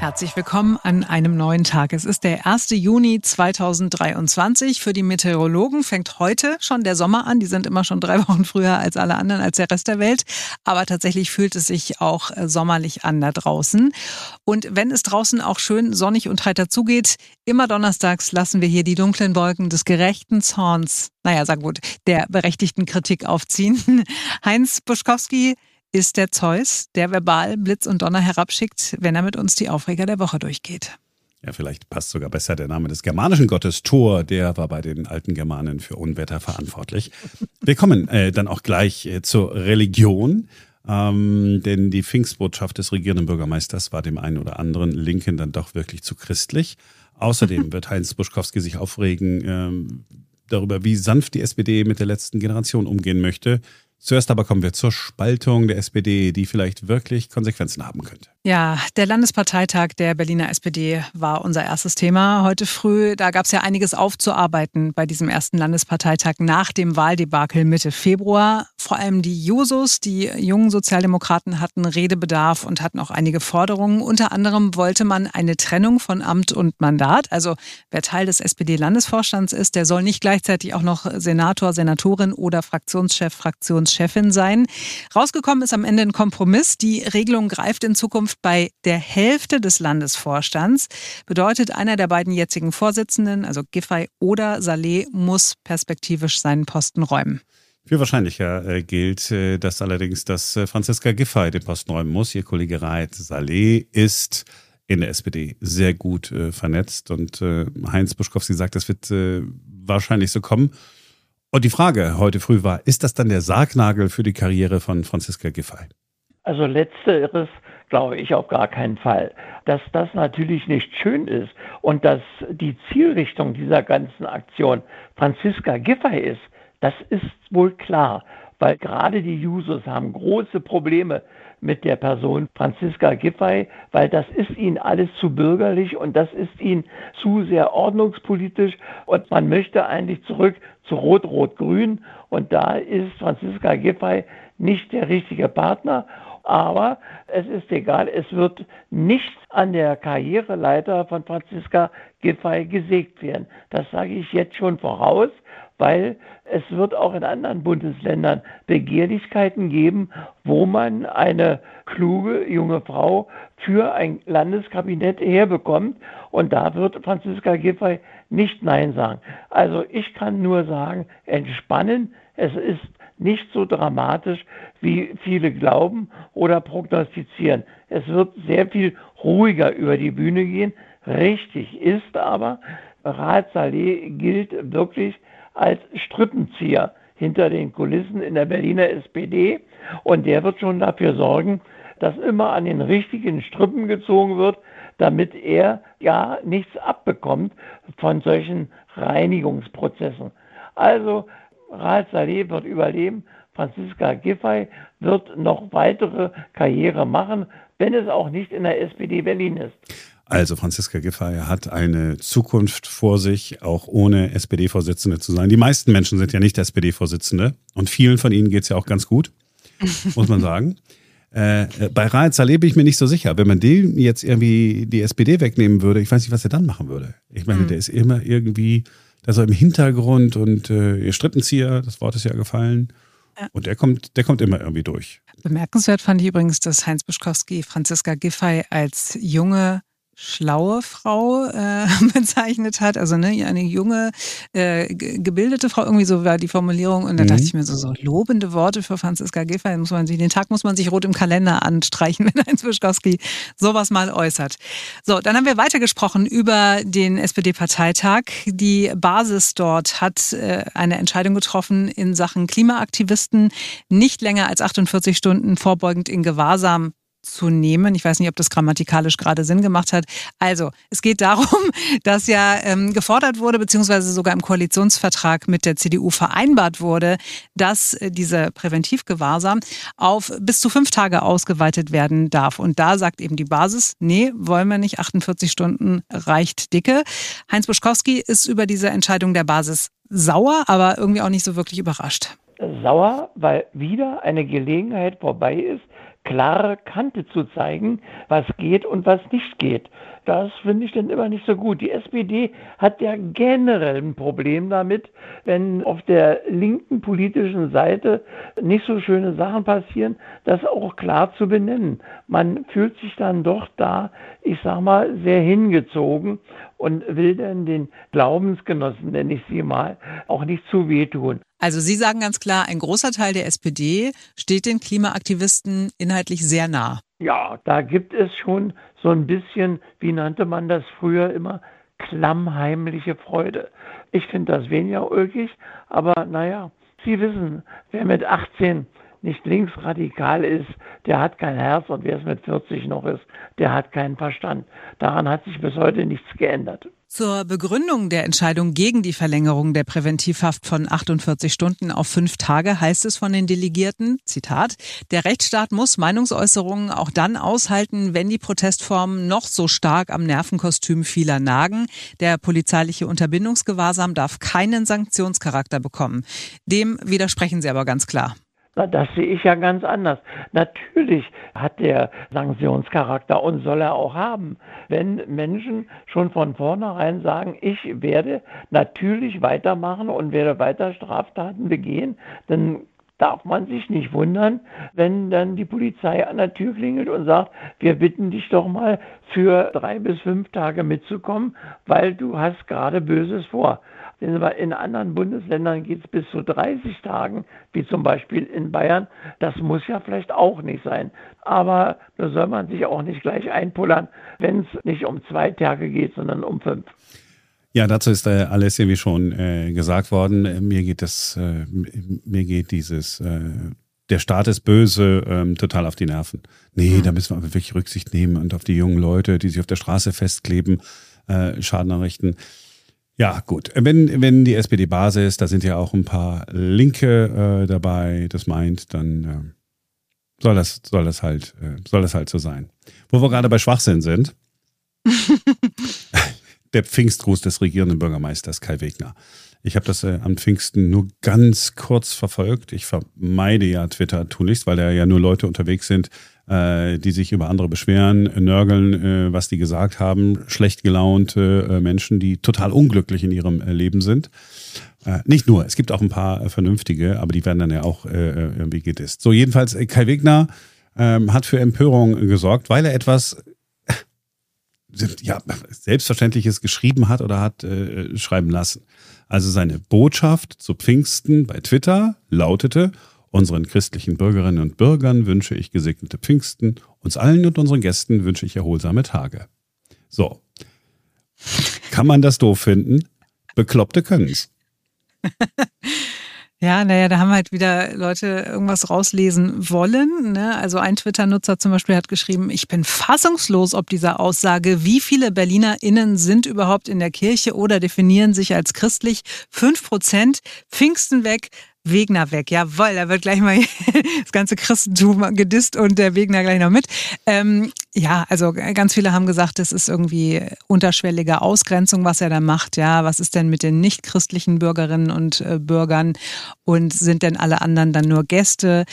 Herzlich willkommen an einem neuen Tag. Es ist der 1. Juni 2023. Für die Meteorologen fängt heute schon der Sommer an. Die sind immer schon drei Wochen früher als alle anderen, als der Rest der Welt. Aber tatsächlich fühlt es sich auch äh, sommerlich an da draußen. Und wenn es draußen auch schön sonnig und heiter zugeht, immer donnerstags lassen wir hier die dunklen Wolken des gerechten Zorns, naja, sag gut, der berechtigten Kritik aufziehen. Heinz Buschkowski ist der Zeus, der verbal Blitz und Donner herabschickt, wenn er mit uns die Aufreger der Woche durchgeht. Ja, vielleicht passt sogar besser der Name des germanischen Gottes Thor, der war bei den alten Germanen für Unwetter verantwortlich. Wir kommen äh, dann auch gleich äh, zur Religion, ähm, denn die Pfingstbotschaft des regierenden Bürgermeisters war dem einen oder anderen Linken dann doch wirklich zu christlich. Außerdem wird Heinz Buschkowski sich aufregen ähm, darüber, wie sanft die SPD mit der letzten Generation umgehen möchte. Zuerst aber kommen wir zur Spaltung der SPD, die vielleicht wirklich Konsequenzen haben könnte. Ja, der Landesparteitag der Berliner SPD war unser erstes Thema heute früh. Da gab es ja einiges aufzuarbeiten bei diesem ersten Landesparteitag nach dem Wahldebakel Mitte Februar. Vor allem die Jusos, die jungen Sozialdemokraten hatten Redebedarf und hatten auch einige Forderungen. Unter anderem wollte man eine Trennung von Amt und Mandat. Also wer Teil des SPD-Landesvorstands ist, der soll nicht gleichzeitig auch noch Senator, Senatorin oder Fraktionschef, Fraktionschefin sein. Rausgekommen ist am Ende ein Kompromiss. Die Regelung greift in Zukunft Zukunft bei der Hälfte des Landesvorstands. Bedeutet, einer der beiden jetzigen Vorsitzenden, also Giffey oder Saleh, muss perspektivisch seinen Posten räumen. Für wahrscheinlicher äh, gilt äh, das allerdings, dass äh, Franziska Giffey den Posten räumen muss. Ihr Kollege Raed Saleh ist in der SPD sehr gut äh, vernetzt und äh, Heinz Buschkowski sagt, das wird äh, wahrscheinlich so kommen. Und die Frage heute früh war, ist das dann der Sargnagel für die Karriere von Franziska Giffey? Also letzteres glaube ich auf gar keinen Fall. Dass das natürlich nicht schön ist und dass die Zielrichtung dieser ganzen Aktion Franziska Giffey ist, das ist wohl klar, weil gerade die Jusos haben große Probleme mit der Person Franziska Giffey, weil das ist ihnen alles zu bürgerlich und das ist ihnen zu sehr ordnungspolitisch und man möchte eigentlich zurück zu Rot-Rot-Grün und da ist Franziska Giffey nicht der richtige Partner aber es ist egal, es wird nicht an der Karriereleiter von Franziska Giffey gesägt werden. Das sage ich jetzt schon voraus, weil es wird auch in anderen Bundesländern Begehrlichkeiten geben, wo man eine kluge junge Frau für ein Landeskabinett herbekommt. Und da wird Franziska Giffey nicht Nein sagen. Also ich kann nur sagen, entspannen. Es ist nicht so dramatisch, wie viele glauben oder prognostizieren. Es wird sehr viel ruhiger über die Bühne gehen. Richtig ist aber, Raad Saleh gilt wirklich als Strippenzieher hinter den Kulissen in der Berliner SPD und der wird schon dafür sorgen, dass immer an den richtigen Strippen gezogen wird, damit er ja nichts abbekommt von solchen Reinigungsprozessen. Also Raad Saleh wird überleben. Franziska Giffey wird noch weitere Karriere machen, wenn es auch nicht in der SPD Berlin ist. Also Franziska Giffey hat eine Zukunft vor sich, auch ohne SPD-Vorsitzende zu sein. Die meisten Menschen sind ja nicht SPD-Vorsitzende und vielen von ihnen geht es ja auch ganz gut, muss man sagen. Äh, bei Raed Saleh bin ich mir nicht so sicher. Wenn man dem jetzt irgendwie die SPD wegnehmen würde, ich weiß nicht, was er dann machen würde. Ich meine, mhm. der ist immer irgendwie der so im Hintergrund und äh, ihr Strippenzieher, das Wort ist ja gefallen. Ja. Und der kommt, der kommt immer irgendwie durch. Bemerkenswert fand ich übrigens, dass Heinz Buschkowski Franziska Giffey als junge schlaue Frau äh, bezeichnet hat, also ne, eine junge, äh, gebildete Frau, irgendwie so war die Formulierung. Und da mhm. dachte ich mir so, so lobende Worte für Franziska Giffey, muss man sich, den Tag muss man sich rot im Kalender anstreichen, wenn Heinz Wischkowski sowas mal äußert. So, dann haben wir weitergesprochen über den SPD-Parteitag. Die Basis dort hat äh, eine Entscheidung getroffen in Sachen Klimaaktivisten, nicht länger als 48 Stunden vorbeugend in Gewahrsam zu nehmen. Ich weiß nicht, ob das grammatikalisch gerade Sinn gemacht hat. Also, es geht darum, dass ja ähm, gefordert wurde, beziehungsweise sogar im Koalitionsvertrag mit der CDU vereinbart wurde, dass äh, diese Präventivgewahrsam auf bis zu fünf Tage ausgeweitet werden darf. Und da sagt eben die Basis, nee, wollen wir nicht, 48 Stunden reicht dicke. Heinz Buschkowski ist über diese Entscheidung der Basis sauer, aber irgendwie auch nicht so wirklich überrascht. Sauer, weil wieder eine Gelegenheit vorbei ist, klare Kante zu zeigen, was geht und was nicht geht. Das finde ich dann immer nicht so gut. Die SPD hat ja generell ein Problem damit, wenn auf der linken politischen Seite nicht so schöne Sachen passieren, das auch klar zu benennen. Man fühlt sich dann doch da, ich sag mal, sehr hingezogen und will dann den Glaubensgenossen, nenne ich sie mal, auch nicht zu wehtun. Also Sie sagen ganz klar, ein großer Teil der SPD steht den Klimaaktivisten inhaltlich sehr nah. Ja, da gibt es schon so ein bisschen, wie nannte man das früher immer, klammheimliche Freude. Ich finde das weniger ulkig, aber naja, Sie wissen, wer mit 18 nicht linksradikal ist, der hat kein Herz und wer es mit 40 noch ist, der hat keinen Verstand. Daran hat sich bis heute nichts geändert. Zur Begründung der Entscheidung gegen die Verlängerung der Präventivhaft von 48 Stunden auf fünf Tage heißt es von den Delegierten, Zitat, der Rechtsstaat muss Meinungsäußerungen auch dann aushalten, wenn die Protestformen noch so stark am Nervenkostüm vieler nagen. Der polizeiliche Unterbindungsgewahrsam darf keinen Sanktionscharakter bekommen. Dem widersprechen Sie aber ganz klar. Das sehe ich ja ganz anders. Natürlich hat der Sanktionscharakter und soll er auch haben. Wenn Menschen schon von vornherein sagen, ich werde natürlich weitermachen und werde weiter Straftaten begehen, dann darf man sich nicht wundern, wenn dann die Polizei an der Tür klingelt und sagt, wir bitten dich doch mal für drei bis fünf Tage mitzukommen, weil du hast gerade Böses vor. In anderen Bundesländern geht es bis zu 30 Tagen, wie zum Beispiel in Bayern. Das muss ja vielleicht auch nicht sein. Aber da soll man sich auch nicht gleich einpullern, wenn es nicht um zwei Tage geht, sondern um fünf. Ja, dazu ist äh, alles irgendwie schon äh, gesagt worden. Mir geht das, äh, mir geht dieses, äh, der Staat ist böse, ähm, total auf die Nerven. Nee, mhm. da müssen wir aber wirklich Rücksicht nehmen und auf die jungen Leute, die sich auf der Straße festkleben, äh, Schaden errichten. Ja, gut. Wenn, wenn die SPD-Basis, da sind ja auch ein paar Linke äh, dabei, das meint, dann äh, soll, das, soll, das halt, äh, soll das halt so sein. Wo wir gerade bei Schwachsinn sind. der Pfingstgruß des regierenden Bürgermeisters Kai Wegner. Ich habe das äh, am Pfingsten nur ganz kurz verfolgt. Ich vermeide ja Twitter tunlichst, weil da ja nur Leute unterwegs sind, äh, die sich über andere beschweren, nörgeln, äh, was die gesagt haben, schlecht gelaunte äh, Menschen, die total unglücklich in ihrem äh, Leben sind. Äh, nicht nur, es gibt auch ein paar äh, vernünftige, aber die werden dann ja auch irgendwie gedisst. So, jedenfalls, Kai Wegner ähm, hat für Empörung gesorgt, weil er etwas ja, Selbstverständliches geschrieben hat oder hat äh, schreiben lassen. Also seine Botschaft zu Pfingsten bei Twitter lautete, Unseren christlichen Bürgerinnen und Bürgern wünsche ich gesegnete Pfingsten, uns allen und unseren Gästen wünsche ich erholsame Tage. So. Kann man das doof finden? Bekloppte können's. Ja, naja, da haben halt wieder Leute irgendwas rauslesen wollen. Ne? Also ein Twitter-Nutzer zum Beispiel hat geschrieben, ich bin fassungslos ob dieser Aussage, wie viele BerlinerInnen sind überhaupt in der Kirche oder definieren sich als christlich? Fünf Prozent, Pfingsten weg, Wegner weg. Jawohl, da wird gleich mal das ganze Christentum gedisst und der Wegner gleich noch mit. Ähm, ja, also ganz viele haben gesagt, das ist irgendwie unterschwellige Ausgrenzung, was er da macht. Ja, was ist denn mit den nicht-christlichen Bürgerinnen und äh, Bürgern und sind denn alle anderen dann nur Gäste?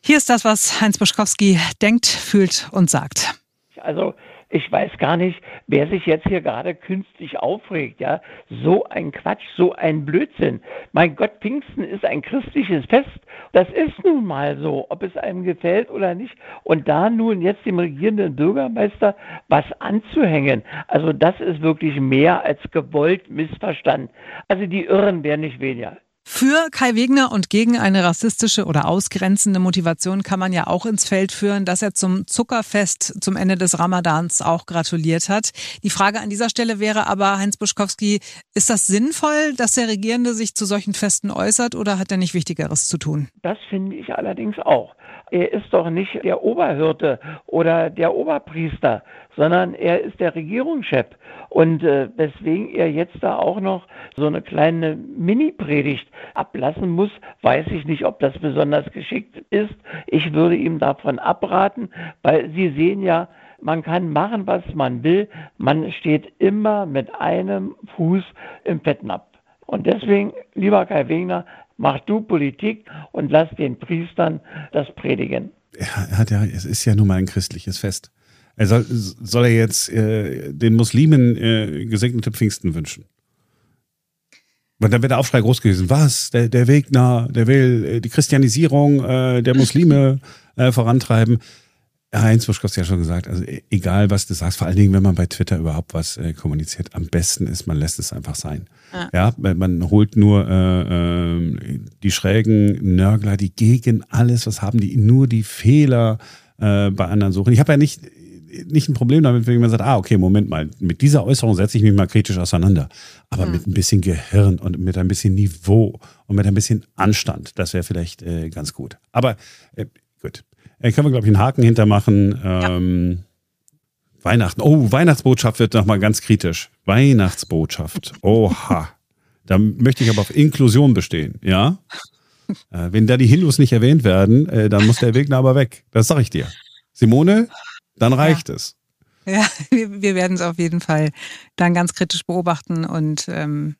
Hier ist das, was Heinz Buschkowski denkt, fühlt und sagt. Also ich weiß gar nicht, wer sich jetzt hier gerade künstlich aufregt, ja. So ein Quatsch, so ein Blödsinn. Mein Gott, Pfingsten ist ein christliches Fest. Das ist nun mal so, ob es einem gefällt oder nicht. Und da nun jetzt dem regierenden Bürgermeister was anzuhängen, also das ist wirklich mehr als gewollt missverstanden. Also die Irren werden nicht weniger. Für Kai Wegner und gegen eine rassistische oder ausgrenzende Motivation kann man ja auch ins Feld führen, dass er zum Zuckerfest zum Ende des Ramadans auch gratuliert hat. Die Frage an dieser Stelle wäre aber, Heinz Buschkowski, ist das sinnvoll, dass der Regierende sich zu solchen Festen äußert oder hat er nicht Wichtigeres zu tun? Das finde ich allerdings auch. Er ist doch nicht der Oberhirte oder der Oberpriester, sondern er ist der Regierungschef. Und äh, weswegen er jetzt da auch noch so eine kleine Mini-Predigt ablassen muss, weiß ich nicht, ob das besonders geschickt ist. Ich würde ihm davon abraten, weil Sie sehen ja, man kann machen, was man will. Man steht immer mit einem Fuß im Fettnapf. Und deswegen, lieber Kai Wegner, mach du Politik und lass den Priestern das predigen. er hat ja, es ist ja nun mal ein christliches Fest. Er soll, soll er jetzt äh, den Muslimen äh, gesegnete Pfingsten wünschen? Und dann wird der Aufschrei groß gewesen. Was? Der, der Wegner, der will äh, die Christianisierung äh, der Muslime äh, vorantreiben. Ja, Heinz Buschkowski hat ja schon gesagt, also e, egal was du sagst, vor allen Dingen, wenn man bei Twitter überhaupt was äh, kommuniziert, am besten ist, man lässt es einfach sein. Ja, ja man, holt nur äh, äh, die schrägen Nörgler, die gegen alles, was haben die, nur die Fehler äh, bei anderen suchen. Ich habe ja nicht, nicht ein Problem damit, wenn man sagt, ah, okay, Moment mal, mit dieser Äußerung setze ich mich mal kritisch auseinander. Aber mhm. mit ein bisschen Gehirn und mit ein bisschen Niveau und mit ein bisschen Anstand, das wäre vielleicht äh, ganz gut. Aber äh, gut, äh, können wir, glaube ich, einen Haken hintermachen. Ähm, ja. Weihnachten. Oh, Weihnachtsbotschaft wird nochmal ganz kritisch. Weihnachtsbotschaft. Oha. Da möchte ich aber auf Inklusion bestehen, ja? Äh, wenn da die Hindus nicht erwähnt werden, äh, dann muss der Wegner aber weg. Das sage ich dir. Simone, dann reicht ja. es. Ja, wir, wir werden es auf jeden Fall dann ganz kritisch beobachten und ähm,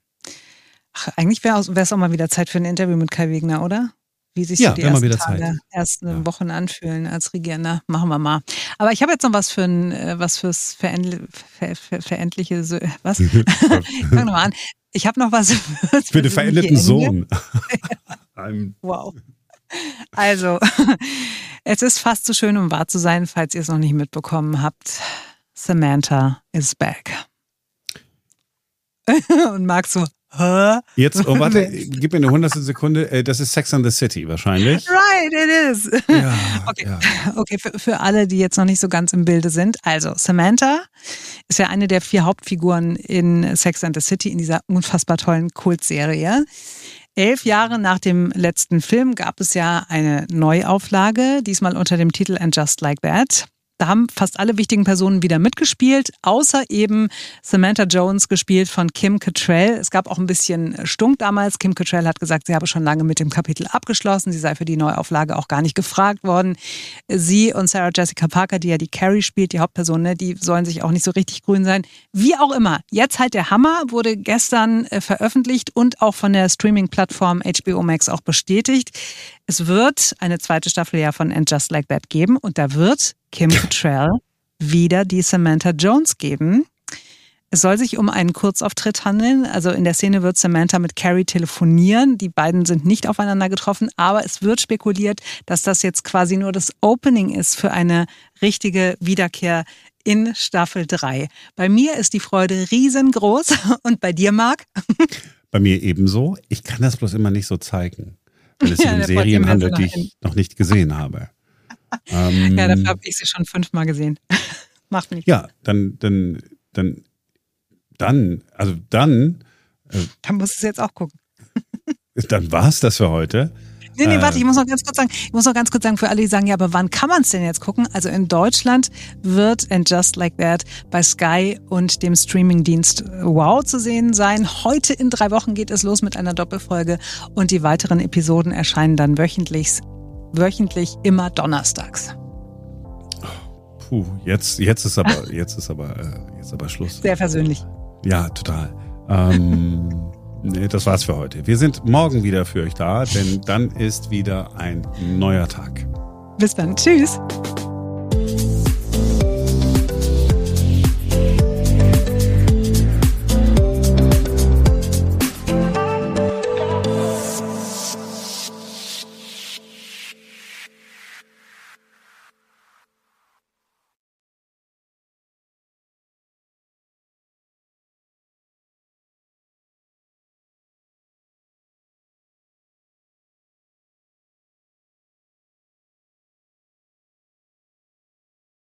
ach, eigentlich wäre es auch mal wieder Zeit für ein Interview mit Kai Wegner, oder? Wie sich ja, so die ersten, Tage, ersten ja. Wochen anfühlen als Regierender. Machen wir mal. Aber ich habe jetzt noch was für ein, äh, was fürs verendliche, ver, ver, verendliche, was? ich fange nochmal an. Ich habe noch was für, für den verendeten Sohn. wow. Also, es ist fast so schön, um wahr zu sein, falls ihr es noch nicht mitbekommen habt. Samantha is back. Und Marc so, Hä? Jetzt, oh warte, gib mir eine hundertstel Sekunde. Äh, das ist Sex and the City wahrscheinlich. Right, it is. Ja, okay, ja. okay für, für alle, die jetzt noch nicht so ganz im Bilde sind. Also, Samantha ist ja eine der vier Hauptfiguren in Sex and the City, in dieser unfassbar tollen Kultserie. Elf Jahre nach dem letzten Film gab es ja eine Neuauflage, diesmal unter dem Titel And Just Like That. Da haben fast alle wichtigen Personen wieder mitgespielt, außer eben Samantha Jones, gespielt von Kim Cattrall. Es gab auch ein bisschen Stunk damals. Kim Cattrall hat gesagt, sie habe schon lange mit dem Kapitel abgeschlossen. Sie sei für die Neuauflage auch gar nicht gefragt worden. Sie und Sarah Jessica Parker, die ja die Carrie spielt, die Hauptperson, ne, die sollen sich auch nicht so richtig grün sein. Wie auch immer. Jetzt halt der Hammer, wurde gestern äh, veröffentlicht und auch von der Streaming-Plattform HBO Max auch bestätigt. Es wird eine zweite Staffel ja von And Just Like That geben und da wird Kim Cattrall wieder die Samantha Jones geben. Es soll sich um einen Kurzauftritt handeln. Also in der Szene wird Samantha mit Carrie telefonieren. Die beiden sind nicht aufeinander getroffen, aber es wird spekuliert, dass das jetzt quasi nur das Opening ist für eine richtige Wiederkehr in Staffel 3. Bei mir ist die Freude riesengroß und bei dir, Marc? Bei mir ebenso. Ich kann das bloß immer nicht so zeigen, weil es sich ja, um Serien handelt, die ich noch nicht gesehen habe ähm, ja, dafür habe ich sie schon fünfmal gesehen. Macht nichts. Ja, dann, dann, dann, dann, also dann. Äh, dann musst du es jetzt auch gucken. dann war es das für heute. Nee, nee, warte, ich muss noch ganz kurz sagen, ich muss noch ganz kurz sagen, für alle, die sagen, ja, aber wann kann man es denn jetzt gucken? Also in Deutschland wird And Just Like That bei Sky und dem Streamingdienst Wow zu sehen sein. Heute in drei Wochen geht es los mit einer Doppelfolge und die weiteren Episoden erscheinen dann wöchentlich wöchentlich immer donnerstags. Puh, jetzt, jetzt ist aber, jetzt ist aber, äh, jetzt aber Schluss. Sehr persönlich. Ja, total. Ähm, nee, das war's für heute. Wir sind morgen wieder für euch da, denn dann ist wieder ein neuer Tag. Bis dann. Tschüss.